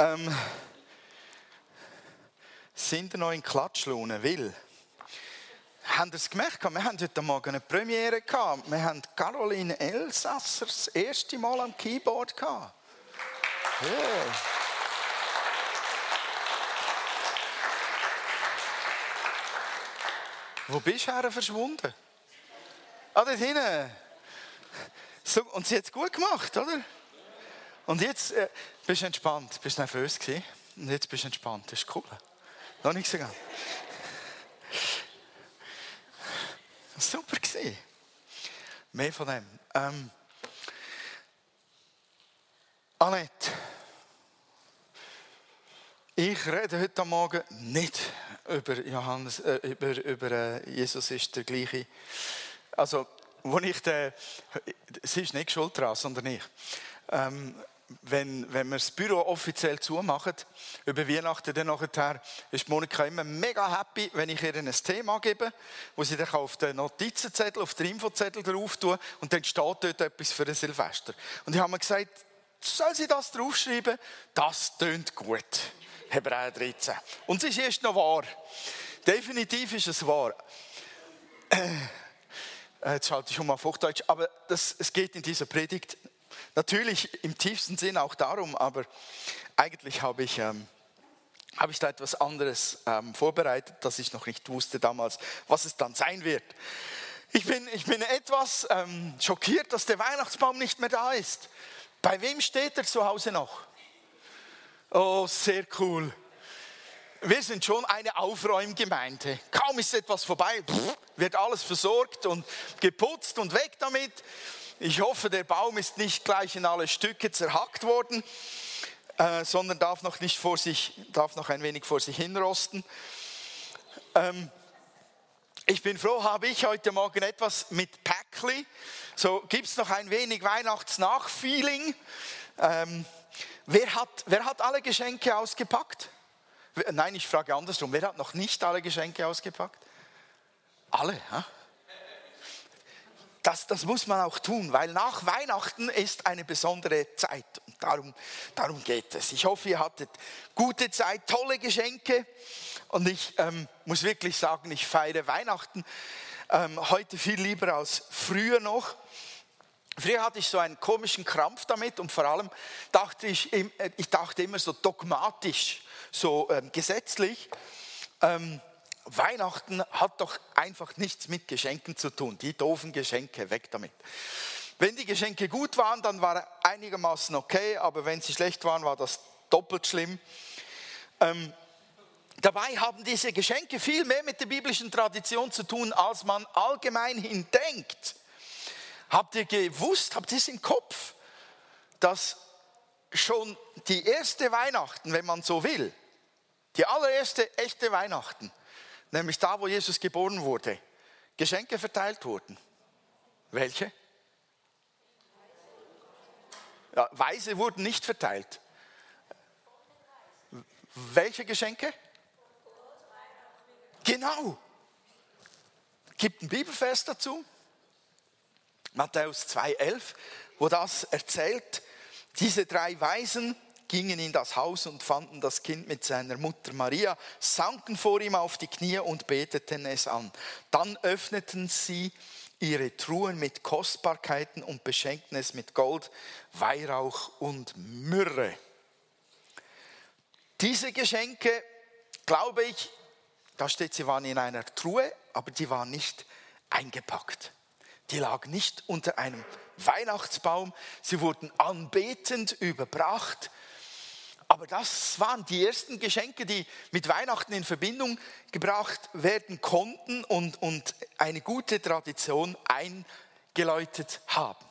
Ähm, sind ihr noch in Klatschlaune? Will? Haben ihr es gemerkt? Wir haben heute Morgen eine Premiere gehabt. Wir haben Caroline Elsasser das erste Mal am Keyboard gehabt. Yeah. Wo bist du her verschwunden? Ah, dort hinten. So, und sie hat es gut gemacht, oder? Und jetzt äh, bist du entspannt. Bist du nervös gewesen? Und jetzt bist du entspannt. Das ist cool. Noch nicht so ganz. Super gewesen. Mehr von dem. Ähm, Annette. Ich rede heute Morgen nicht über Johannes, äh, über, über äh, Jesus ist der gleiche. Also, wo ich den, sie ist nicht schuld daran, sondern ich. Ähm, wenn, wenn wir das Büro offiziell zumachen, über Weihnachten, dann nachher, ist Monika immer mega happy, wenn ich ihr ein Thema gebe, wo sie dann auf den Notizenzettel, auf den Infozettel drauf tun und dann steht dort etwas für ein Silvester. Und ich habe mir gesagt, soll sie das draufschreiben? Das tönt gut. Hebräer 13. Und es ist erst noch wahr. Definitiv ist es wahr. Äh, jetzt schalte ich mal auf Hochdeutsch, aber das, es geht in dieser Predigt natürlich im tiefsten Sinn auch darum, aber eigentlich habe ich, ähm, habe ich da etwas anderes ähm, vorbereitet, das ich noch nicht wusste damals, was es dann sein wird. Ich bin, ich bin etwas ähm, schockiert, dass der Weihnachtsbaum nicht mehr da ist. Bei wem steht er zu Hause noch? Oh, sehr cool. Wir sind schon eine Aufräumgemeinde. Kaum ist etwas vorbei, wird alles versorgt und geputzt und weg damit. Ich hoffe, der Baum ist nicht gleich in alle Stücke zerhackt worden, äh, sondern darf noch, nicht vor sich, darf noch ein wenig vor sich hinrosten. Ähm, ich bin froh, habe ich heute Morgen etwas mit Päckli. So gibt es noch ein wenig Weihnachtsnachfeeling. Ähm, Wer hat, wer hat alle Geschenke ausgepackt? Nein, ich frage andersrum. Wer hat noch nicht alle Geschenke ausgepackt? Alle, ja? Das, das muss man auch tun, weil nach Weihnachten ist eine besondere Zeit. Und darum, darum geht es. Ich hoffe, ihr hattet gute Zeit, tolle Geschenke. Und ich ähm, muss wirklich sagen, ich feiere Weihnachten ähm, heute viel lieber als früher noch. Früher hatte ich so einen komischen Krampf damit und vor allem dachte ich, äh, ich dachte immer so dogmatisch, so ähm, gesetzlich. Ähm, Weihnachten hat doch einfach nichts mit Geschenken zu tun. Die doofen Geschenke, weg damit. Wenn die Geschenke gut waren, dann war einigermaßen okay, aber wenn sie schlecht waren, war das doppelt schlimm. Ähm, dabei haben diese Geschenke viel mehr mit der biblischen Tradition zu tun, als man allgemein hin denkt. Habt ihr gewusst, habt ihr es im Kopf, dass schon die erste Weihnachten, wenn man so will, die allererste echte Weihnachten, nämlich da, wo Jesus geboren wurde, Geschenke verteilt wurden? Welche? Ja, Weise wurden nicht verteilt. Welche Geschenke? Genau. Gibt ein Bibelfest dazu? Matthäus 2,11, wo das erzählt, diese drei Weisen gingen in das Haus und fanden das Kind mit seiner Mutter Maria, sanken vor ihm auf die Knie und beteten es an. Dann öffneten sie ihre Truhen mit Kostbarkeiten und beschenkten es mit Gold, Weihrauch und Myrrhe. Diese Geschenke, glaube ich, da steht, sie waren in einer Truhe, aber die waren nicht eingepackt die lag nicht unter einem Weihnachtsbaum, sie wurden anbetend überbracht. Aber das waren die ersten Geschenke, die mit Weihnachten in Verbindung gebracht werden konnten und, und eine gute Tradition eingeläutet haben.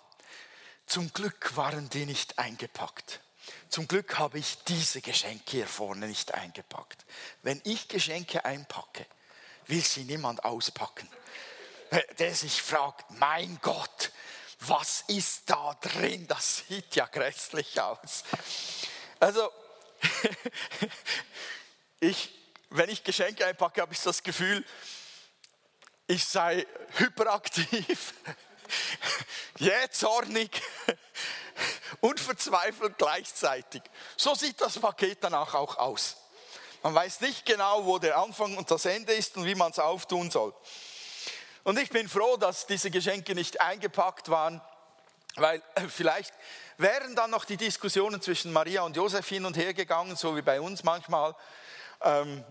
Zum Glück waren die nicht eingepackt. Zum Glück habe ich diese Geschenke hier vorne nicht eingepackt. Wenn ich Geschenke einpacke, will sie niemand auspacken der sich fragt, mein Gott, was ist da drin? Das sieht ja grässlich aus. Also, ich, wenn ich Geschenke einpacke, habe ich das Gefühl, ich sei hyperaktiv, jähzornig und verzweifelt gleichzeitig. So sieht das Paket danach auch aus. Man weiß nicht genau, wo der Anfang und das Ende ist und wie man es auftun soll. Und ich bin froh, dass diese Geschenke nicht eingepackt waren, weil vielleicht wären dann noch die Diskussionen zwischen Maria und Josef hin und her gegangen, so wie bei uns manchmal. Ähm,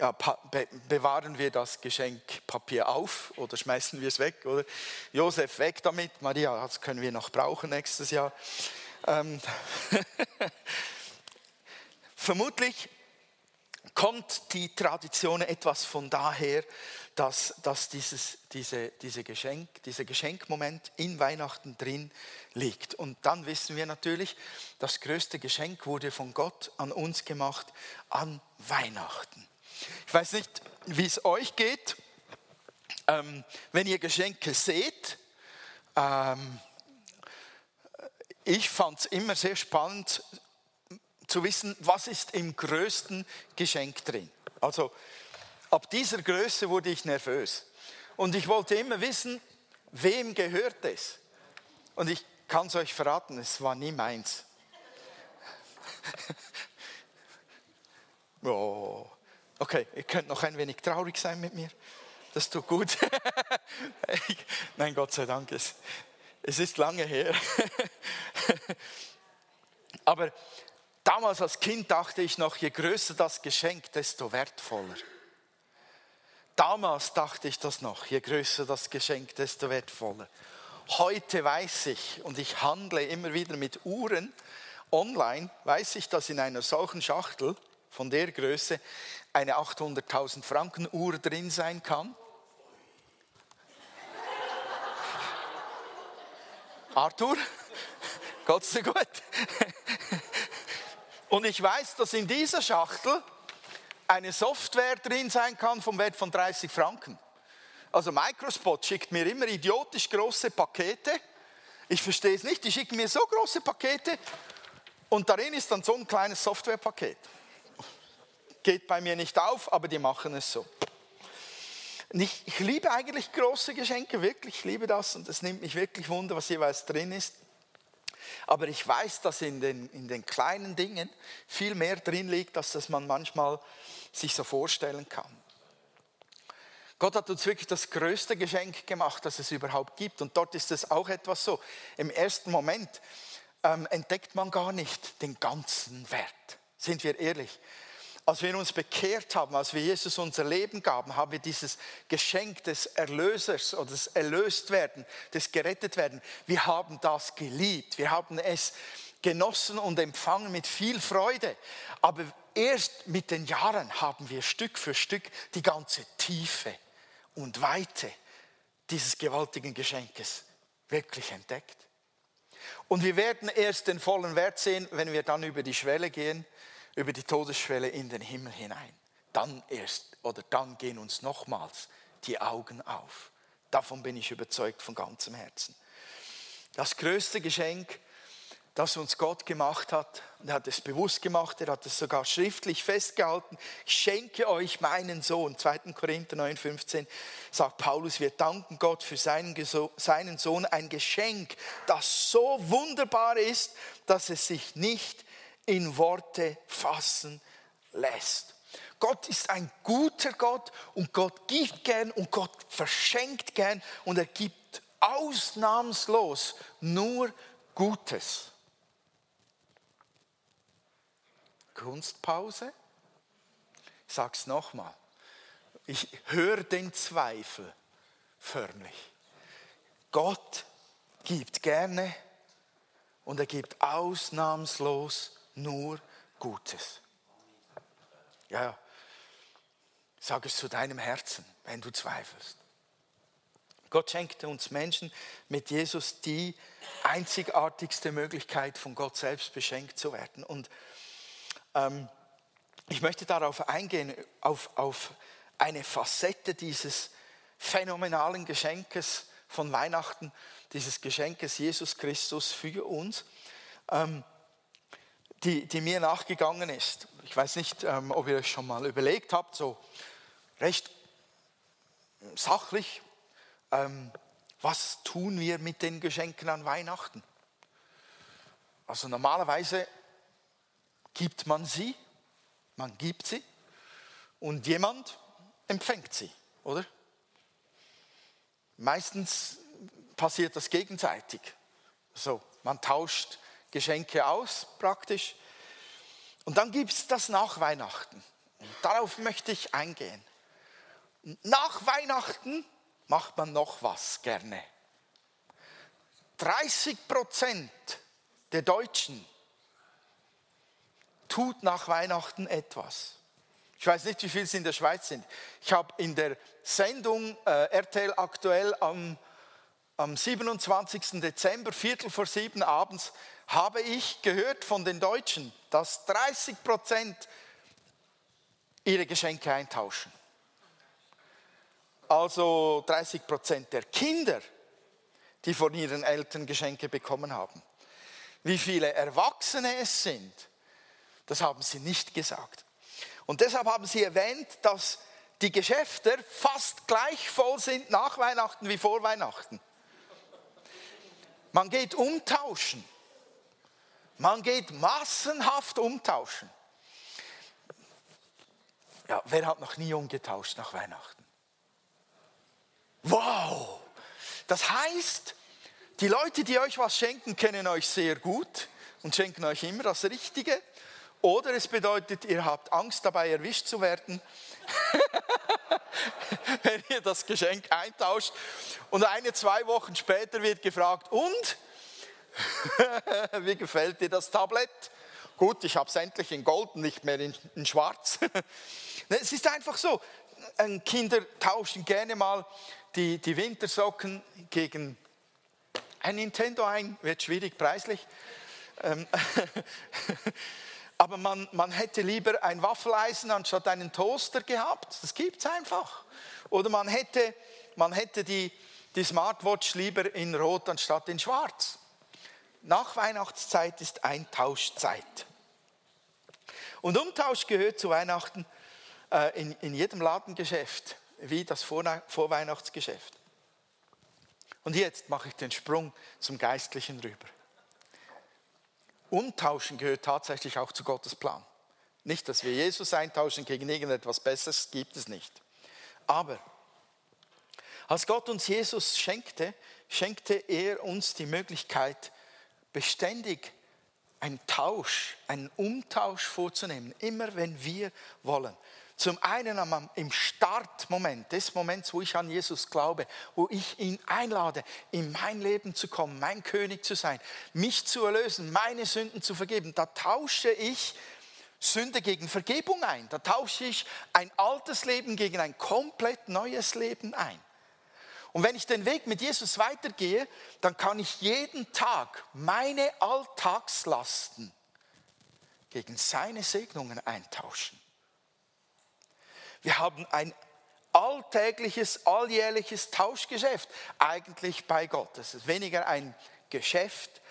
ja, be bewahren wir das Geschenkpapier auf oder schmeißen wir es weg? Oder Josef weg damit, Maria, das können wir noch brauchen nächstes Jahr. Ähm, Vermutlich kommt die Tradition etwas von daher, dass, dass dieses, diese, diese Geschenk, dieser Geschenkmoment in Weihnachten drin liegt. Und dann wissen wir natürlich, das größte Geschenk wurde von Gott an uns gemacht an Weihnachten. Ich weiß nicht, wie es euch geht, ähm, wenn ihr Geschenke seht. Ähm, ich fand es immer sehr spannend zu wissen, was ist im größten Geschenk drin. Also ab dieser Größe wurde ich nervös. Und ich wollte immer wissen, wem gehört es. Und ich kann es euch verraten, es war nie meins. oh. Okay, ihr könnt noch ein wenig traurig sein mit mir. Das tut gut. Nein, Gott sei Dank, es, es ist lange her. Aber damals als Kind dachte ich noch, je größer das Geschenk, desto wertvoller. Damals dachte ich das noch, je größer das Geschenk, desto wertvoller. Heute weiß ich, und ich handle immer wieder mit Uhren online, weiß ich, dass in einer solchen Schachtel von der Größe eine 800.000 Franken Uhr drin sein kann. Arthur, Gott sei gut. Und ich weiß, dass in dieser Schachtel eine Software drin sein kann vom Wert von 30 Franken. Also Microspot schickt mir immer idiotisch große Pakete. Ich verstehe es nicht, die schicken mir so große Pakete und darin ist dann so ein kleines Softwarepaket geht bei mir nicht auf, aber die machen es so. Ich, liebe eigentlich große Geschenke, wirklich, ich liebe das und es nimmt mich wirklich wunder, was jeweils drin ist. Aber ich weiß, dass in den, in den kleinen Dingen viel mehr drin liegt, als das man manchmal sich so vorstellen kann. Gott hat uns wirklich das größte Geschenk gemacht, das es überhaupt gibt. Und dort ist es auch etwas so. Im ersten Moment ähm, entdeckt man gar nicht den ganzen Wert. Sind wir ehrlich? Als wir uns bekehrt haben, als wir Jesus unser Leben gaben, haben wir dieses Geschenk des Erlösers oder des Erlöstwerden, des Gerettetwerden, wir haben das geliebt. Wir haben es genossen und empfangen mit viel Freude. Aber erst mit den Jahren haben wir Stück für Stück die ganze Tiefe und Weite dieses gewaltigen Geschenkes wirklich entdeckt. Und wir werden erst den vollen Wert sehen, wenn wir dann über die Schwelle gehen über die Todesschwelle in den Himmel hinein. Dann erst oder dann gehen uns nochmals die Augen auf. Davon bin ich überzeugt von ganzem Herzen. Das größte Geschenk, das uns Gott gemacht hat, und er hat es bewusst gemacht, er hat es sogar schriftlich festgehalten, ich schenke euch meinen Sohn. 2. Korinther 9,15 sagt Paulus, wir danken Gott für seinen, seinen Sohn, ein Geschenk, das so wunderbar ist, dass es sich nicht in Worte fassen lässt. Gott ist ein guter Gott und Gott gibt gern und Gott verschenkt gern und er gibt ausnahmslos nur Gutes. Kunstpause? Ich sag's nochmal. Ich höre den Zweifel förmlich. Gott gibt gerne und er gibt ausnahmslos nur Gutes. Ja, sag es zu deinem Herzen, wenn du zweifelst. Gott schenkte uns Menschen mit Jesus die einzigartigste Möglichkeit, von Gott selbst beschenkt zu werden. Und ähm, ich möchte darauf eingehen, auf, auf eine Facette dieses phänomenalen Geschenkes von Weihnachten, dieses Geschenkes Jesus Christus für uns. Ähm, die, die mir nachgegangen ist. Ich weiß nicht, ähm, ob ihr euch schon mal überlegt habt, so recht sachlich, ähm, was tun wir mit den Geschenken an Weihnachten? Also normalerweise gibt man sie, man gibt sie und jemand empfängt sie, oder? Meistens passiert das gegenseitig. So, man tauscht Geschenke aus praktisch. Und dann gibt es das nach Weihnachten. Und darauf möchte ich eingehen. Nach Weihnachten macht man noch was gerne. 30 Prozent der Deutschen tut nach Weihnachten etwas. Ich weiß nicht, wie viele es in der Schweiz sind. Ich habe in der Sendung äh, RTL aktuell am, am 27. Dezember, Viertel vor sieben abends, habe ich gehört von den Deutschen, dass 30 Prozent ihre Geschenke eintauschen. Also 30 Prozent der Kinder, die von ihren Eltern Geschenke bekommen haben. Wie viele Erwachsene es sind, das haben sie nicht gesagt. Und deshalb haben sie erwähnt, dass die Geschäfte fast gleich voll sind nach Weihnachten wie vor Weihnachten. Man geht umtauschen. Man geht massenhaft umtauschen. Ja, wer hat noch nie umgetauscht nach Weihnachten? Wow! Das heißt, die Leute, die euch was schenken, kennen euch sehr gut und schenken euch immer das Richtige. Oder es bedeutet, ihr habt Angst dabei erwischt zu werden, wenn ihr das Geschenk eintauscht. Und eine, zwei Wochen später wird gefragt, und? Wie gefällt dir das Tablett? Gut, ich habe es endlich in Gold, nicht mehr in, in Schwarz. es ist einfach so, Kinder tauschen gerne mal die, die Wintersocken gegen ein Nintendo ein, wird schwierig preislich. Aber man, man hätte lieber ein Waffeleisen anstatt einen Toaster gehabt. Das gibt es einfach. Oder man hätte, man hätte die, die Smartwatch lieber in Rot anstatt in Schwarz nach Weihnachtszeit ist Eintauschzeit. Und Umtausch gehört zu Weihnachten äh, in, in jedem Ladengeschäft, wie das Vorweihnachtsgeschäft. Und jetzt mache ich den Sprung zum Geistlichen rüber. Umtauschen gehört tatsächlich auch zu Gottes Plan. Nicht, dass wir Jesus eintauschen gegen irgendetwas Besseres, gibt es nicht. Aber als Gott uns Jesus schenkte, schenkte er uns die Möglichkeit, beständig einen Tausch, einen Umtausch vorzunehmen, immer wenn wir wollen. Zum einen im Startmoment, des Moments, wo ich an Jesus glaube, wo ich ihn einlade, in mein Leben zu kommen, mein König zu sein, mich zu erlösen, meine Sünden zu vergeben, da tausche ich Sünde gegen Vergebung ein. Da tausche ich ein altes Leben gegen ein komplett neues Leben ein. Und wenn ich den Weg mit Jesus weitergehe, dann kann ich jeden Tag meine Alltagslasten gegen seine Segnungen eintauschen. Wir haben ein alltägliches, alljährliches Tauschgeschäft eigentlich bei Gott. Es ist weniger ein Geschäft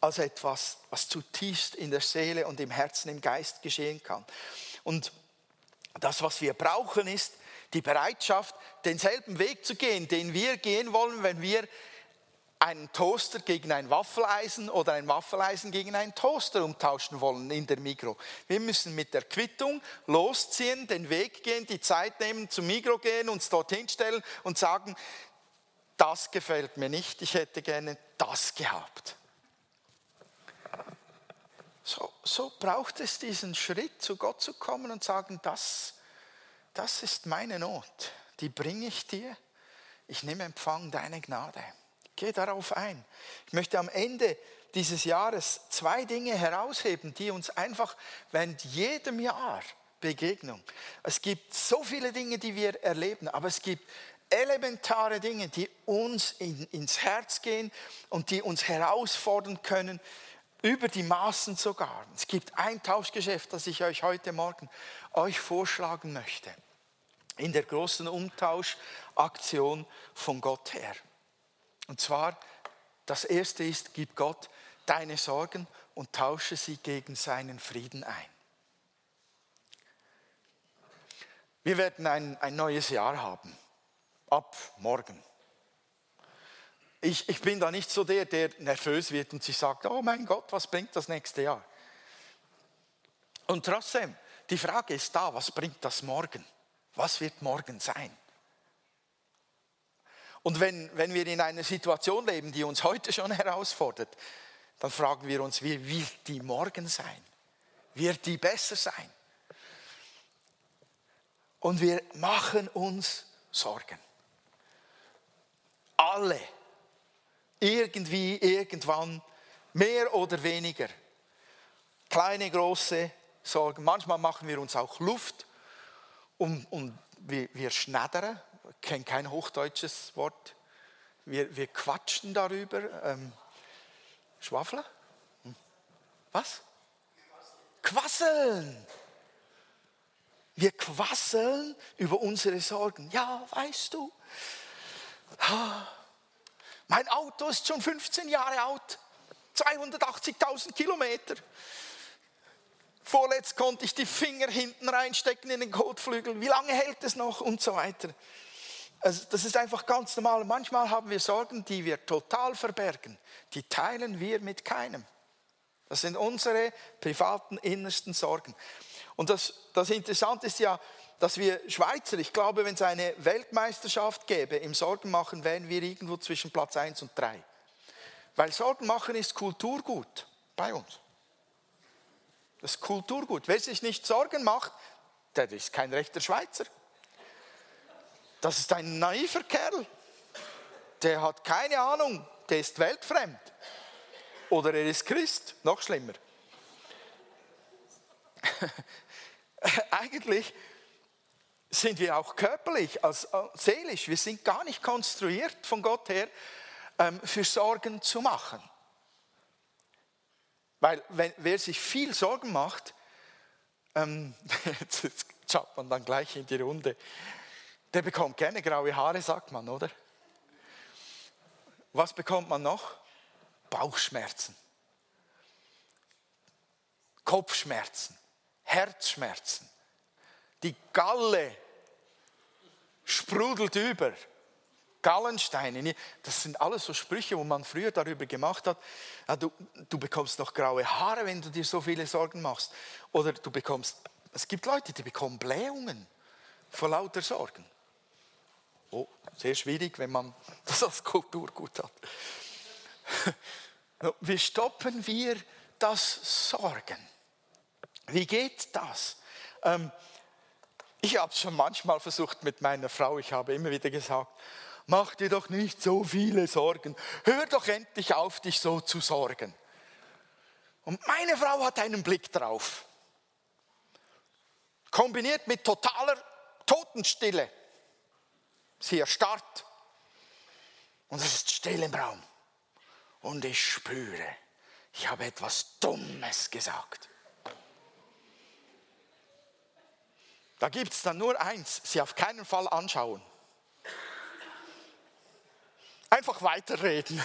als etwas, was zutiefst in der Seele und im Herzen, im Geist geschehen kann. Und das, was wir brauchen, ist die Bereitschaft, denselben Weg zu gehen, den wir gehen wollen, wenn wir einen Toaster gegen ein Waffeleisen oder ein Waffeleisen gegen einen Toaster umtauschen wollen in der Mikro. Wir müssen mit der Quittung losziehen, den Weg gehen, die Zeit nehmen, zum Mikro gehen, uns dorthin stellen und sagen, das gefällt mir nicht, ich hätte gerne das gehabt. So, so braucht es diesen Schritt, zu Gott zu kommen und sagen, das das ist meine Not, die bringe ich dir. Ich nehme Empfang deine Gnade. Geh darauf ein. Ich möchte am Ende dieses Jahres zwei Dinge herausheben, die uns einfach während jedem Jahr Begegnung. Es gibt so viele Dinge, die wir erleben, aber es gibt elementare Dinge, die uns in, ins Herz gehen und die uns herausfordern können, über die Maßen sogar. Es gibt ein Tauschgeschäft, das ich euch heute Morgen euch vorschlagen möchte in der großen Umtauschaktion von Gott her. Und zwar, das erste ist, gib Gott deine Sorgen und tausche sie gegen seinen Frieden ein. Wir werden ein, ein neues Jahr haben, ab morgen. ich, ich bin da nicht so der, der nervös wird und sich sagt, oh mein Gott, was bringt das nächste Jahr? Und trotzdem, die Frage ist da, was bringt das morgen? Was wird morgen sein? Und wenn, wenn wir in einer Situation leben, die uns heute schon herausfordert, dann fragen wir uns, wie wird die morgen sein? Wird die besser sein? Und wir machen uns Sorgen. Alle. Irgendwie, irgendwann, mehr oder weniger. Kleine, große Sorgen. Manchmal machen wir uns auch Luft und, und wir, wir schneddern. Kenne kein hochdeutsches Wort. Wir, wir quatschen darüber. Ähm, Schwafeln? Hm. Was? Quasseln. Wir quasseln über unsere Sorgen. Ja, weißt du, mein Auto ist schon 15 Jahre alt, 280.000 Kilometer. Vorletzt konnte ich die Finger hinten reinstecken in den Kotflügel. Wie lange hält es noch? Und so weiter. Also das ist einfach ganz normal. Manchmal haben wir Sorgen, die wir total verbergen. Die teilen wir mit keinem. Das sind unsere privaten innersten Sorgen. Und das, das Interessante ist ja, dass wir Schweizer, ich glaube, wenn es eine Weltmeisterschaft gäbe im Sorgenmachen, wären wir irgendwo zwischen Platz 1 und 3. Weil Sorgenmachen ist Kulturgut bei uns. Das ist Kulturgut. Wer sich nicht Sorgen macht, der ist kein rechter Schweizer. Das ist ein naiver Kerl. Der hat keine Ahnung, der ist weltfremd. Oder er ist Christ, noch schlimmer. Eigentlich sind wir auch körperlich, als äh, seelisch, wir sind gar nicht konstruiert von Gott her, ähm, für Sorgen zu machen. Weil wenn, wer sich viel Sorgen macht, ähm, jetzt schaut man dann gleich in die Runde, der bekommt gerne graue Haare, sagt man, oder? Was bekommt man noch? Bauchschmerzen, Kopfschmerzen, Herzschmerzen. Die Galle sprudelt über. Gallensteine, das sind alles so Sprüche, wo man früher darüber gemacht hat, du, du bekommst noch graue Haare, wenn du dir so viele Sorgen machst. Oder du bekommst, es gibt Leute, die bekommen Blähungen vor lauter Sorgen. Oh, sehr schwierig, wenn man das als Kulturgut hat. Wie stoppen wir das Sorgen? Wie geht das? Ähm, ich habe es schon manchmal versucht mit meiner Frau. Ich habe immer wieder gesagt, mach dir doch nicht so viele Sorgen. Hör doch endlich auf, dich so zu sorgen. Und meine Frau hat einen Blick drauf. Kombiniert mit totaler Totenstille. Sie erstarrt. Und es ist still im Raum. Und ich spüre, ich habe etwas Dummes gesagt. Da gibt es dann nur eins, sie auf keinen Fall anschauen. Einfach weiterreden.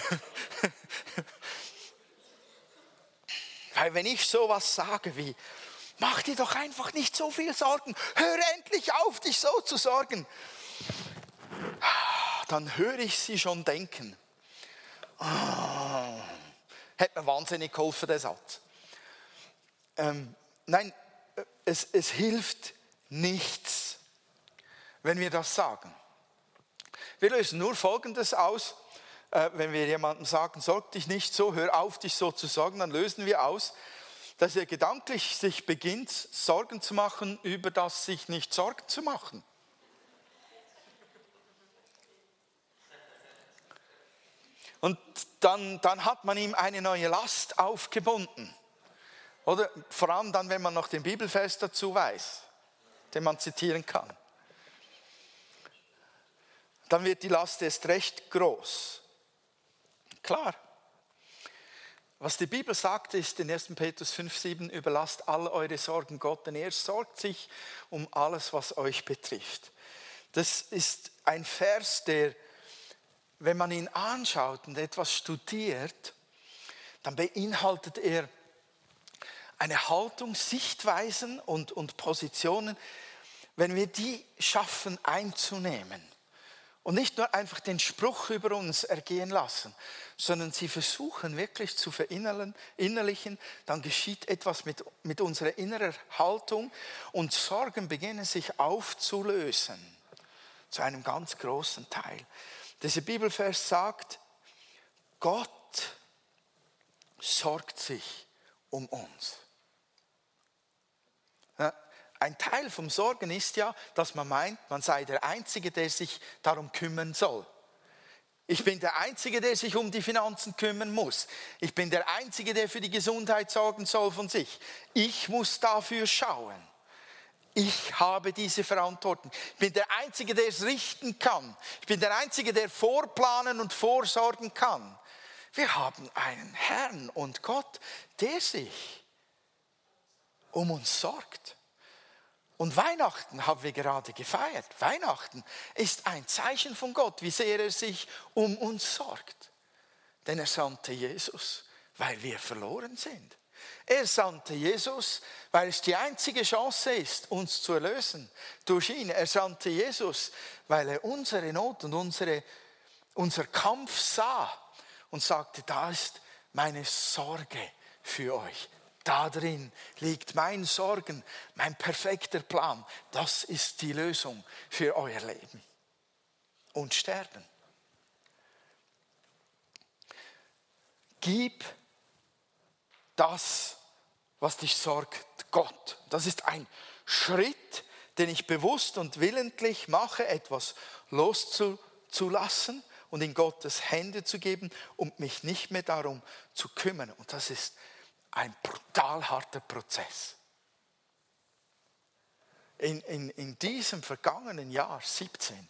Weil wenn ich sowas sage wie, mach dir doch einfach nicht so viel Sorgen, hör endlich auf, dich so zu sorgen, dann höre ich sie schon denken. Oh, hat mir wahnsinnig geholfen, der Satz. Ähm, nein, es, es hilft nichts, wenn wir das sagen. Wir lösen nur Folgendes aus, äh, wenn wir jemandem sagen, sorg dich nicht so, hör auf, dich so zu sorgen, dann lösen wir aus, dass er gedanklich sich beginnt, Sorgen zu machen über das sich nicht Sorgen zu machen. Und dann, dann hat man ihm eine neue Last aufgebunden. Oder vor allem dann, wenn man noch den Bibelfest dazu weiß, den man zitieren kann. Dann wird die Last erst recht groß. Klar. Was die Bibel sagt, ist in 1. Petrus 5,7: Überlasst alle eure Sorgen Gott, denn er sorgt sich um alles, was euch betrifft. Das ist ein Vers, der wenn man ihn anschaut und etwas studiert, dann beinhaltet er eine Haltung, Sichtweisen und, und Positionen, wenn wir die schaffen einzunehmen und nicht nur einfach den Spruch über uns ergehen lassen, sondern sie versuchen wirklich zu verinnerlichen, dann geschieht etwas mit, mit unserer inneren Haltung und Sorgen beginnen sich aufzulösen, zu einem ganz großen Teil. Dieser Bibelvers sagt, Gott sorgt sich um uns. Ein Teil vom Sorgen ist ja, dass man meint, man sei der Einzige, der sich darum kümmern soll. Ich bin der Einzige, der sich um die Finanzen kümmern muss. Ich bin der Einzige, der für die Gesundheit sorgen soll von sich. Ich muss dafür schauen. Ich habe diese Verantwortung. Ich bin der Einzige, der es richten kann. Ich bin der Einzige, der vorplanen und vorsorgen kann. Wir haben einen Herrn und Gott, der sich um uns sorgt. Und Weihnachten haben wir gerade gefeiert. Weihnachten ist ein Zeichen von Gott, wie sehr er sich um uns sorgt. Denn er sandte Jesus, weil wir verloren sind. Er sandte Jesus, weil es die einzige Chance ist, uns zu erlösen durch ihn. Er sandte Jesus, weil er unsere Not und unsere, unser Kampf sah und sagte, da ist meine Sorge für euch. Darin liegt mein Sorgen, mein perfekter Plan. Das ist die Lösung für euer Leben und Sterben. Gib das, was dich sorgt, Gott. Das ist ein Schritt, den ich bewusst und willentlich mache, etwas loszulassen und in Gottes Hände zu geben und mich nicht mehr darum zu kümmern. Und das ist ein brutal harter Prozess. In, in, in diesem vergangenen Jahr 17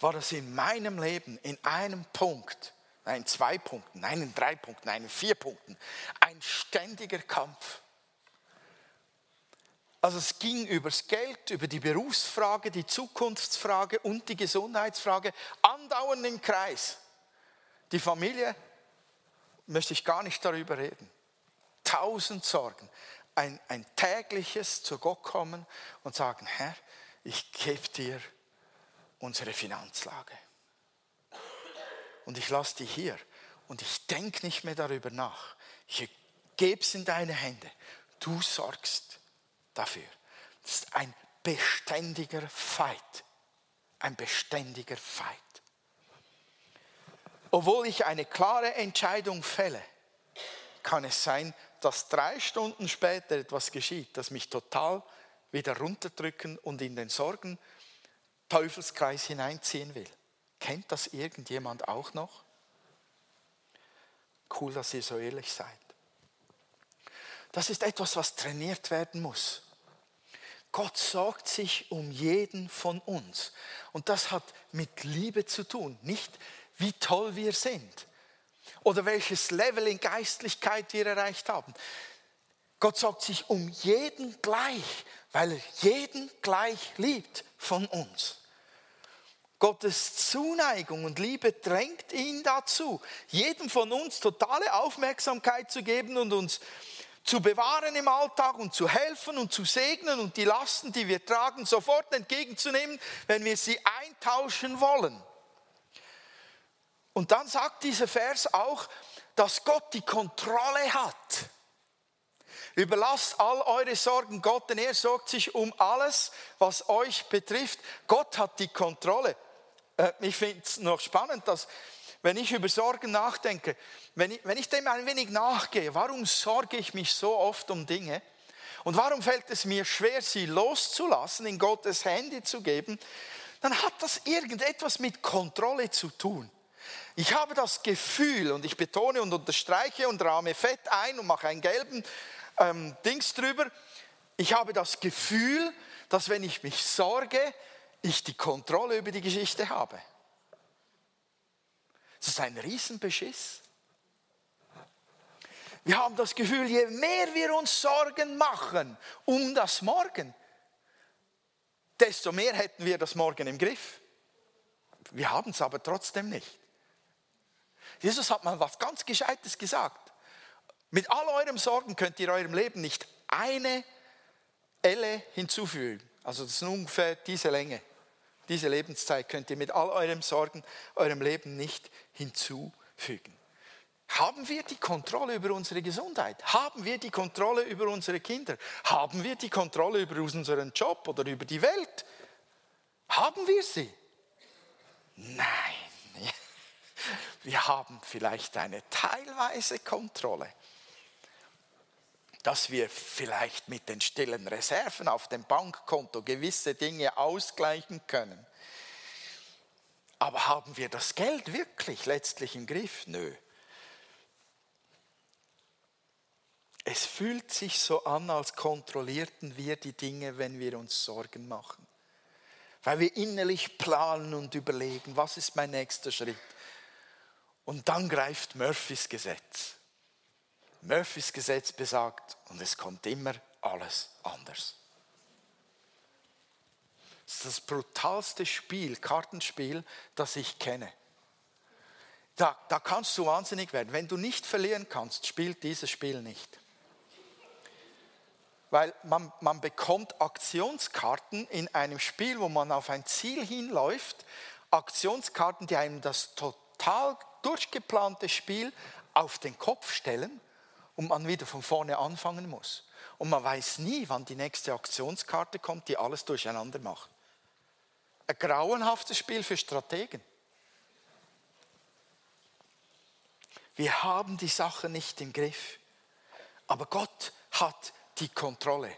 war das in meinem Leben in einem Punkt, nein, in zwei Punkten, nein, in drei Punkten, nein, in vier Punkten, ein ständiger Kampf. Also es ging über das Geld, über die Berufsfrage, die Zukunftsfrage und die Gesundheitsfrage andauernd im Kreis. Die Familie möchte ich gar nicht darüber reden. Tausend Sorgen. Ein, ein tägliches zu Gott kommen und sagen, Herr, ich gebe dir unsere Finanzlage. Und ich lasse die hier. Und ich denke nicht mehr darüber nach. Ich gebe es in deine Hände. Du sorgst dafür. Das ist ein beständiger Fight. Ein beständiger Fight obwohl ich eine klare Entscheidung fälle, kann es sein, dass drei Stunden später etwas geschieht, das mich total wieder runterdrücken und in den Sorgen Teufelskreis hineinziehen will. Kennt das irgendjemand auch noch? Cool, dass ihr so ehrlich seid. Das ist etwas, was trainiert werden muss. Gott sorgt sich um jeden von uns. Und das hat mit Liebe zu tun, nicht wie toll wir sind oder welches Level in Geistlichkeit wir erreicht haben. Gott sorgt sich um jeden gleich, weil er jeden gleich liebt von uns. Gottes Zuneigung und Liebe drängt ihn dazu, jedem von uns totale Aufmerksamkeit zu geben und uns zu bewahren im Alltag und zu helfen und zu segnen und die Lasten, die wir tragen, sofort entgegenzunehmen, wenn wir sie eintauschen wollen. Und dann sagt dieser Vers auch, dass Gott die Kontrolle hat. Überlasst all eure Sorgen Gott, denn er sorgt sich um alles, was euch betrifft. Gott hat die Kontrolle. Äh, ich finde es noch spannend, dass wenn ich über Sorgen nachdenke, wenn ich, wenn ich dem ein wenig nachgehe, warum sorge ich mich so oft um Dinge? Und warum fällt es mir schwer, sie loszulassen, in Gottes Hände zu geben? Dann hat das irgendetwas mit Kontrolle zu tun. Ich habe das Gefühl, und ich betone und unterstreiche und rahme fett ein und mache einen gelben ähm, Dings drüber, ich habe das Gefühl, dass wenn ich mich sorge, ich die Kontrolle über die Geschichte habe. Das ist ein Riesenbeschiss. Wir haben das Gefühl, je mehr wir uns Sorgen machen um das Morgen, desto mehr hätten wir das Morgen im Griff. Wir haben es aber trotzdem nicht. Jesus hat mal was ganz Gescheites gesagt. Mit all eurem Sorgen könnt ihr eurem Leben nicht eine Elle hinzufügen. Also das ist ungefähr diese Länge. Diese Lebenszeit könnt ihr mit all euren Sorgen eurem Leben nicht hinzufügen. Haben wir die Kontrolle über unsere Gesundheit? Haben wir die Kontrolle über unsere Kinder? Haben wir die Kontrolle über unseren Job oder über die Welt? Haben wir sie? Nein. Wir haben vielleicht eine teilweise Kontrolle, dass wir vielleicht mit den stillen Reserven auf dem Bankkonto gewisse Dinge ausgleichen können. Aber haben wir das Geld wirklich letztlich im Griff? Nö. Es fühlt sich so an, als kontrollierten wir die Dinge, wenn wir uns Sorgen machen. Weil wir innerlich planen und überlegen, was ist mein nächster Schritt. Und dann greift Murphys Gesetz. Murphys Gesetz besagt, und es kommt immer alles anders. Das ist das brutalste Spiel, Kartenspiel, das ich kenne. Da, da kannst du wahnsinnig werden. Wenn du nicht verlieren kannst, spielt dieses Spiel nicht weil man, man bekommt Aktionskarten in einem Spiel, wo man auf ein Ziel hinläuft, Aktionskarten, die einem das total durchgeplante Spiel auf den Kopf stellen und man wieder von vorne anfangen muss. Und man weiß nie, wann die nächste Aktionskarte kommt, die alles durcheinander macht. Ein grauenhaftes Spiel für Strategen. Wir haben die Sache nicht im Griff. Aber Gott hat die Kontrolle.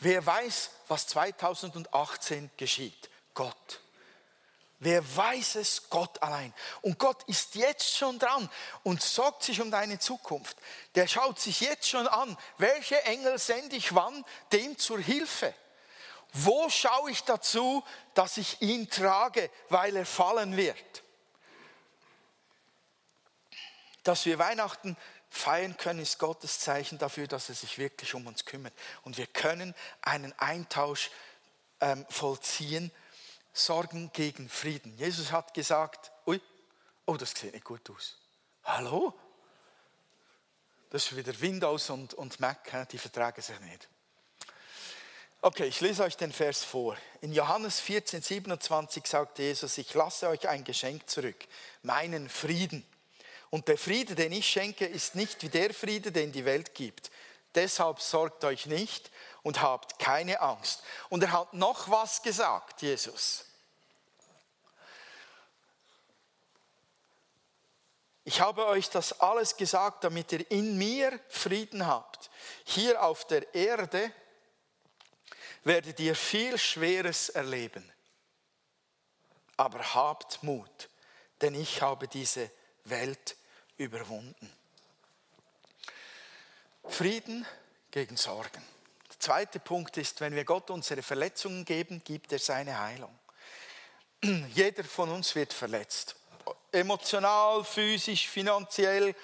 Wer weiß, was 2018 geschieht? Gott. Wer weiß es? Gott allein. Und Gott ist jetzt schon dran und sorgt sich um deine Zukunft. Der schaut sich jetzt schon an, welche Engel sende ich wann dem zur Hilfe. Wo schaue ich dazu, dass ich ihn trage, weil er fallen wird? Dass wir Weihnachten feiern können, ist Gottes Zeichen dafür, dass er sich wirklich um uns kümmert. Und wir können einen Eintausch ähm, vollziehen, Sorgen gegen Frieden. Jesus hat gesagt, ui, oh, das sieht nicht gut aus. Hallo? Das ist wieder Windows und, und Mac, die vertragen sich nicht. Okay, ich lese euch den Vers vor. In Johannes 14, 27 sagt Jesus, ich lasse euch ein Geschenk zurück, meinen Frieden. Und der Friede, den ich schenke, ist nicht wie der Friede, den die Welt gibt. Deshalb sorgt euch nicht und habt keine Angst. Und er hat noch was gesagt, Jesus. Ich habe euch das alles gesagt, damit ihr in mir Frieden habt. Hier auf der Erde werdet ihr viel Schweres erleben. Aber habt Mut, denn ich habe diese Welt überwunden. Frieden gegen Sorgen. Zweite Punkt ist, wenn wir Gott unsere Verletzungen geben, gibt er seine Heilung. Jeder von uns wird verletzt. Emotional, physisch, finanziell,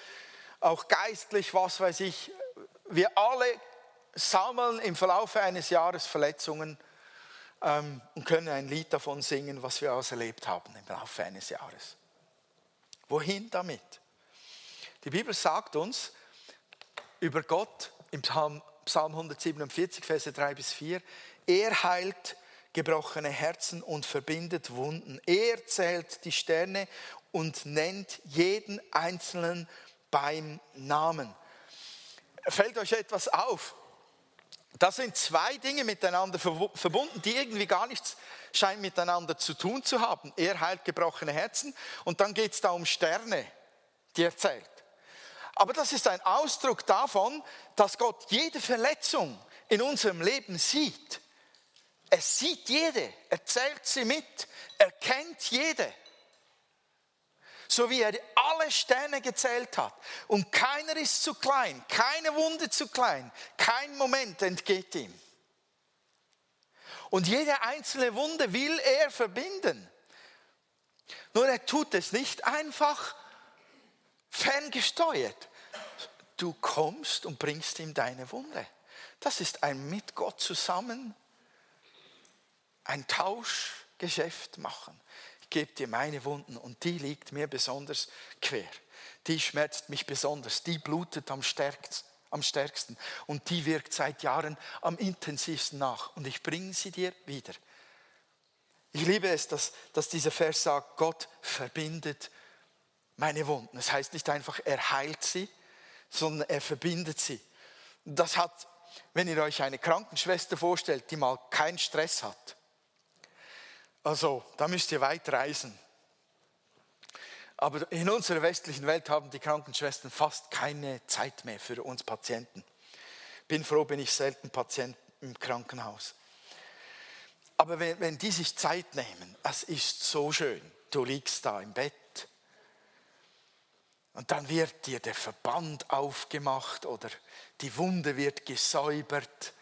auch geistlich, was weiß ich. Wir alle sammeln im Verlauf eines Jahres Verletzungen ähm, und können ein Lied davon singen, was wir alles erlebt haben im Verlauf eines Jahres. Wohin damit? Die Bibel sagt uns über Gott im Psalm, Psalm 147, Verse 3 bis 4, er heilt gebrochene Herzen und verbindet Wunden. Er zählt die Sterne und nennt jeden Einzelnen beim Namen. Fällt euch etwas auf? Da sind zwei Dinge miteinander verbunden, die irgendwie gar nichts scheinen miteinander zu tun zu haben. Er heilt gebrochene Herzen und dann geht es da um Sterne, die er zählt. Aber das ist ein Ausdruck davon, dass Gott jede Verletzung in unserem Leben sieht. Er sieht jede, er zählt sie mit, er kennt jede. So wie er alle Sterne gezählt hat. Und keiner ist zu klein, keine Wunde zu klein, kein Moment entgeht ihm. Und jede einzelne Wunde will er verbinden. Nur er tut es nicht einfach ferngesteuert, du kommst und bringst ihm deine Wunde. Das ist ein mit Gott zusammen, ein Tauschgeschäft machen. Ich gebe dir meine Wunden und die liegt mir besonders quer. Die schmerzt mich besonders, die blutet am stärksten, am stärksten und die wirkt seit Jahren am intensivsten nach und ich bringe sie dir wieder. Ich liebe es, dass, dass dieser Vers sagt, Gott verbindet meine Wunden. Das heißt nicht einfach, er heilt sie, sondern er verbindet sie. Das hat, wenn ihr euch eine Krankenschwester vorstellt, die mal keinen Stress hat. Also, da müsst ihr weit reisen. Aber in unserer westlichen Welt haben die Krankenschwestern fast keine Zeit mehr für uns Patienten. Bin froh, bin ich selten Patient im Krankenhaus. Aber wenn, wenn die sich Zeit nehmen, es ist so schön. Du liegst da im Bett und dann wird dir der Verband aufgemacht oder die Wunde wird gesäubert.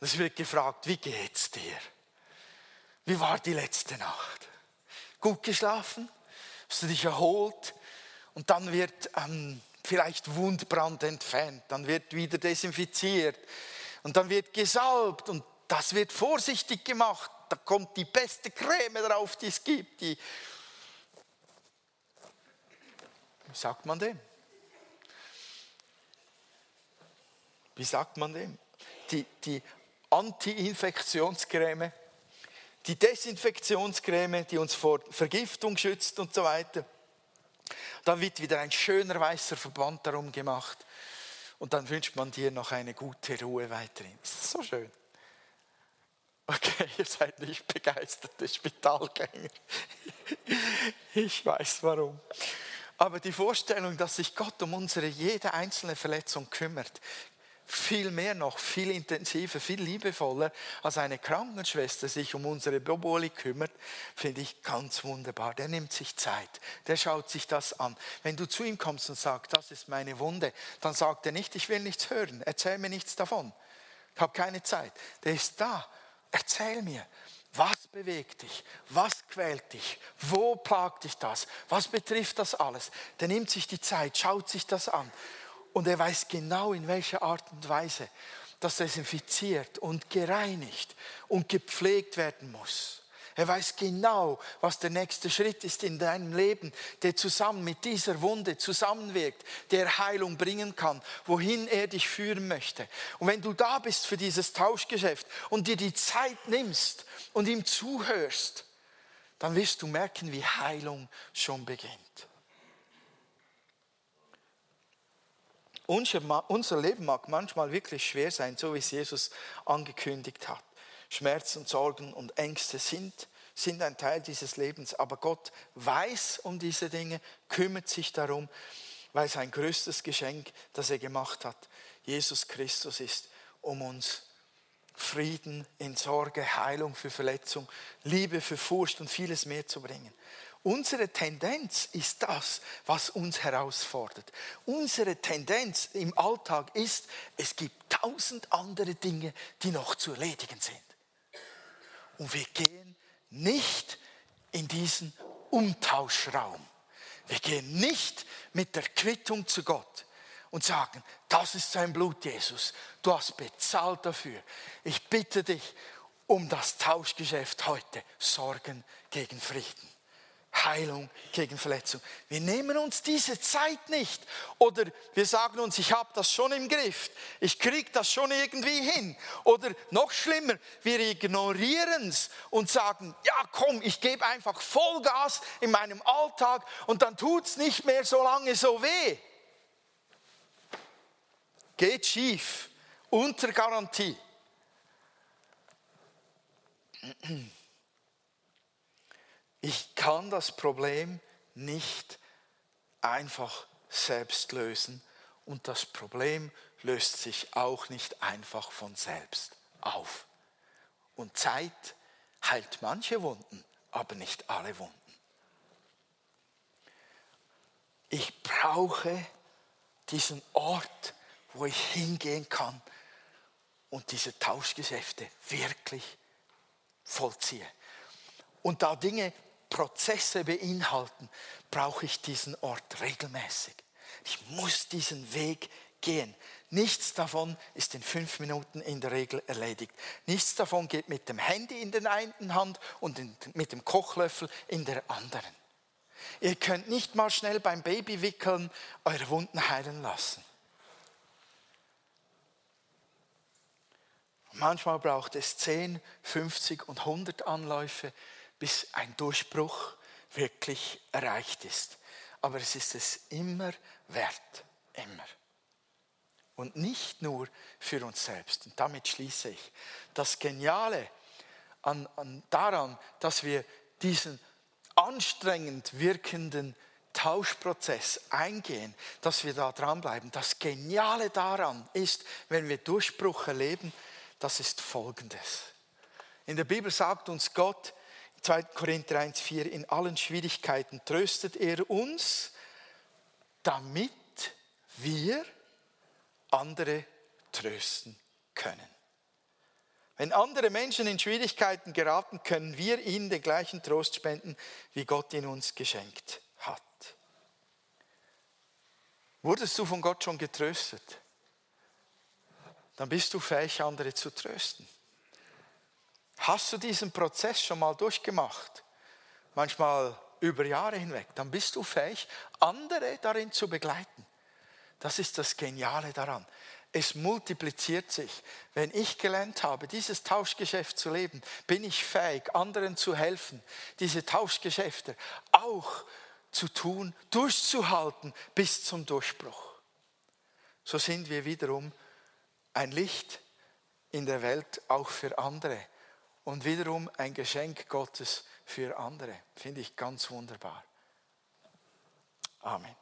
Und es wird gefragt, wie geht's dir? Wie war die letzte Nacht? Gut geschlafen? Hast du dich erholt? Und dann wird ähm, vielleicht Wundbrand entfernt, dann wird wieder desinfiziert und dann wird gesalbt und das wird vorsichtig gemacht. Da kommt die beste Creme drauf, die es gibt. Die, wie sagt man dem? Wie sagt man dem? Die, die Anti-Infektionscreme, die Desinfektionscreme, die uns vor Vergiftung schützt und so weiter. Dann wird wieder ein schöner weißer Verband darum gemacht. Und dann wünscht man dir noch eine gute Ruhe weiterhin. Ist so schön. Okay, ihr seid nicht begeisterte Spitalgänger. Ich weiß warum. Aber die Vorstellung, dass sich Gott um unsere jede einzelne Verletzung kümmert, viel mehr noch, viel intensiver, viel liebevoller als eine Krankenschwester sich um unsere Boboli kümmert, finde ich ganz wunderbar. Der nimmt sich Zeit, der schaut sich das an. Wenn du zu ihm kommst und sagst, das ist meine Wunde, dann sagt er nicht, ich will nichts hören, erzähl mir nichts davon. Ich habe keine Zeit. Der ist da. Erzähl mir, bewegt dich? Was quält dich? Wo plagt dich das? Was betrifft das alles? Der nimmt sich die Zeit, schaut sich das an und er weiß genau, in welcher Art und Weise das desinfiziert und gereinigt und gepflegt werden muss. Er weiß genau, was der nächste Schritt ist in deinem Leben, der zusammen mit dieser Wunde zusammenwirkt, der Heilung bringen kann, wohin er dich führen möchte. Und wenn du da bist für dieses Tauschgeschäft und dir die Zeit nimmst und ihm zuhörst, dann wirst du merken, wie Heilung schon beginnt. Unser Leben mag manchmal wirklich schwer sein, so wie es Jesus angekündigt hat. Schmerzen, Sorgen und Ängste sind, sind ein Teil dieses Lebens, aber Gott weiß um diese Dinge, kümmert sich darum, weil sein größtes Geschenk, das er gemacht hat, Jesus Christus ist, um uns Frieden in Sorge, Heilung für Verletzung, Liebe für Furcht und vieles mehr zu bringen. Unsere Tendenz ist das, was uns herausfordert. Unsere Tendenz im Alltag ist, es gibt tausend andere Dinge, die noch zu erledigen sind. Und wir gehen nicht in diesen Umtauschraum. Wir gehen nicht mit der Quittung zu Gott und sagen, das ist sein Blut, Jesus. Du hast bezahlt dafür. Ich bitte dich um das Tauschgeschäft heute. Sorgen gegen Frieden. Heilung gegen Verletzung. Wir nehmen uns diese Zeit nicht. Oder wir sagen uns, ich habe das schon im Griff, ich kriege das schon irgendwie hin. Oder noch schlimmer, wir ignorieren es und sagen, ja komm, ich gebe einfach Vollgas in meinem Alltag und dann tut es nicht mehr so lange so weh. Geht schief, unter Garantie. Ich kann das Problem nicht einfach selbst lösen und das Problem löst sich auch nicht einfach von selbst auf. Und Zeit heilt manche Wunden, aber nicht alle Wunden. Ich brauche diesen Ort, wo ich hingehen kann und diese Tauschgeschäfte wirklich vollziehe. Und da Dinge Prozesse beinhalten, brauche ich diesen Ort regelmäßig. Ich muss diesen Weg gehen. Nichts davon ist in fünf Minuten in der Regel erledigt. Nichts davon geht mit dem Handy in der einen Hand und mit dem Kochlöffel in der anderen. Ihr könnt nicht mal schnell beim Babywickeln eure Wunden heilen lassen. Manchmal braucht es 10, 50 und 100 Anläufe, bis ein Durchbruch wirklich erreicht ist. Aber es ist es immer wert, immer. Und nicht nur für uns selbst. Und damit schließe ich. Das Geniale an, an daran, dass wir diesen anstrengend wirkenden Tauschprozess eingehen, dass wir da dranbleiben. Das Geniale daran ist, wenn wir Durchbruch erleben, das ist Folgendes. In der Bibel sagt uns Gott, 2. Korinther 1,4, in allen Schwierigkeiten tröstet er uns, damit wir andere trösten können. Wenn andere Menschen in Schwierigkeiten geraten, können wir ihnen den gleichen Trost spenden, wie Gott ihn uns geschenkt hat. Wurdest du von Gott schon getröstet? Dann bist du fähig, andere zu trösten. Hast du diesen Prozess schon mal durchgemacht? Manchmal über Jahre hinweg. Dann bist du fähig, andere darin zu begleiten. Das ist das Geniale daran. Es multipliziert sich. Wenn ich gelernt habe, dieses Tauschgeschäft zu leben, bin ich fähig, anderen zu helfen, diese Tauschgeschäfte auch zu tun, durchzuhalten bis zum Durchbruch. So sind wir wiederum ein Licht in der Welt auch für andere und wiederum ein Geschenk Gottes für andere. Finde ich ganz wunderbar. Amen.